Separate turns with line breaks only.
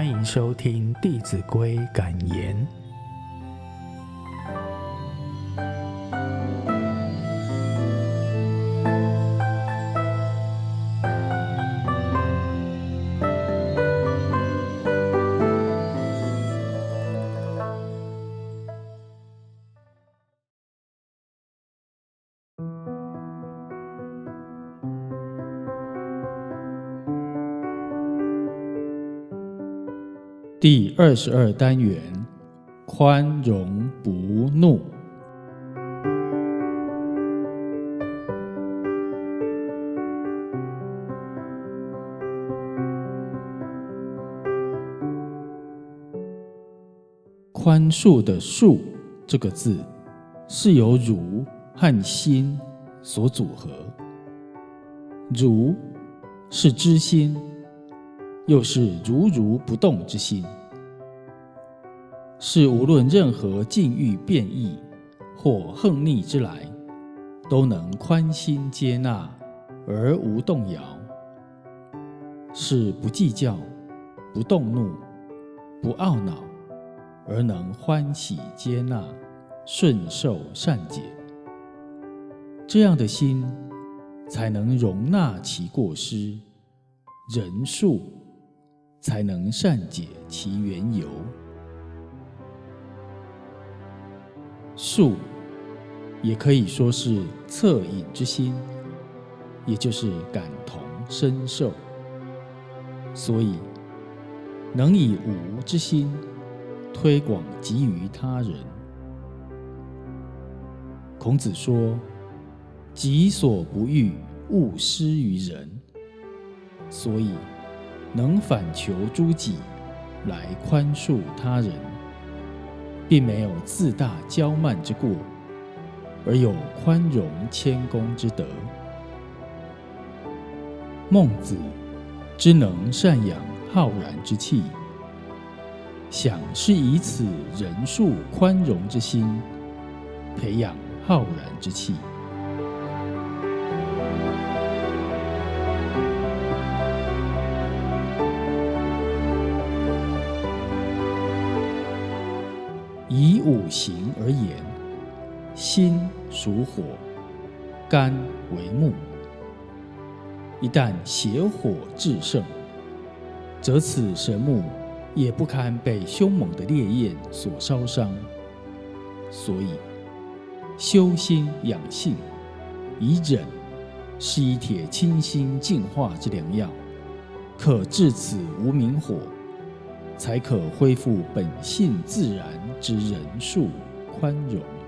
欢迎收听《弟子规》感言。
第二十二单元，宽容不怒。宽恕的“恕”这个字，是由“如”和“心”所组合。如是知心。又是如如不动之心，是无论任何境遇变异或横逆之来，都能宽心接纳而无动摇；是不计较、不动怒、不懊恼，而能欢喜接纳、顺受善解。这样的心，才能容纳其过失，人恕。才能善解其缘由。恕，也可以说是恻隐之心，也就是感同身受。所以，能以无之心推广给予他人。孔子说：“己所不欲，勿施于人。”所以。能反求诸己，来宽恕他人，并没有自大骄慢之过，而有宽容谦恭之德。孟子之能善养浩然之气，想是以此仁恕宽容之心，培养浩然之气。五行而言，心属火，肝为木。一旦邪火炽盛，则此神木也不堪被凶猛的烈焰所烧伤。所以，修心养性，以忍，是以铁清心净化之良药，可治此无名火。才可恢复本性自然之仁恕宽容。